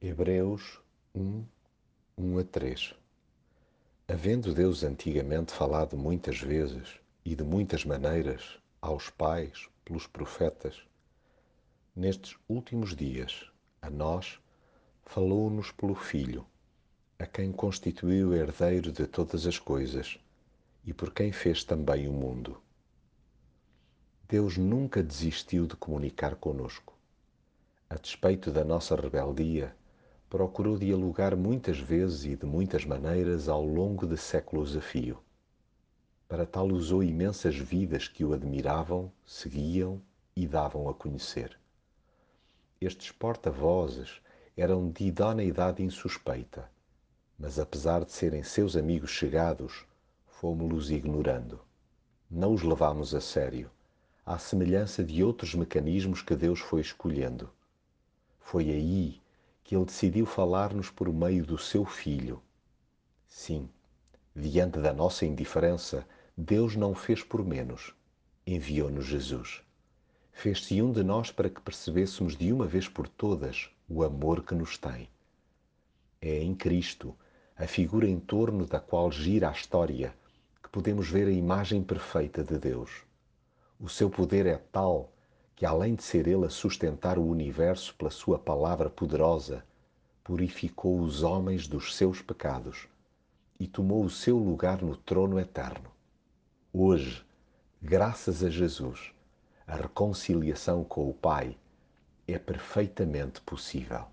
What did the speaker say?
Hebreus 1, 1 a 3 Havendo Deus antigamente falado muitas vezes e de muitas maneiras aos pais pelos profetas, nestes últimos dias, a nós, falou-nos pelo Filho, a quem constituiu herdeiro de todas as coisas e por quem fez também o mundo. Deus nunca desistiu de comunicar conosco. A despeito da nossa rebeldia, procurou dialogar muitas vezes e de muitas maneiras ao longo de séculos a fio. Para tal usou imensas vidas que o admiravam, seguiam e davam a conhecer. Estes porta-vozes eram de idoneidade insuspeita, mas apesar de serem seus amigos chegados, fomos-los ignorando. Não os levámos a sério, à semelhança de outros mecanismos que Deus foi escolhendo. Foi aí que ele decidiu falar-nos por meio do seu Filho. Sim, diante da nossa indiferença, Deus não fez por menos. Enviou-nos Jesus. Fez-se um de nós para que percebêssemos de uma vez por todas o amor que nos tem. É em Cristo, a figura em torno da qual gira a história, que podemos ver a imagem perfeita de Deus. O seu poder é tal que, além de ser Ele a sustentar o universo pela Sua palavra poderosa, purificou os homens dos seus pecados e tomou o seu lugar no trono eterno. Hoje, graças a Jesus, a reconciliação com o Pai é perfeitamente possível.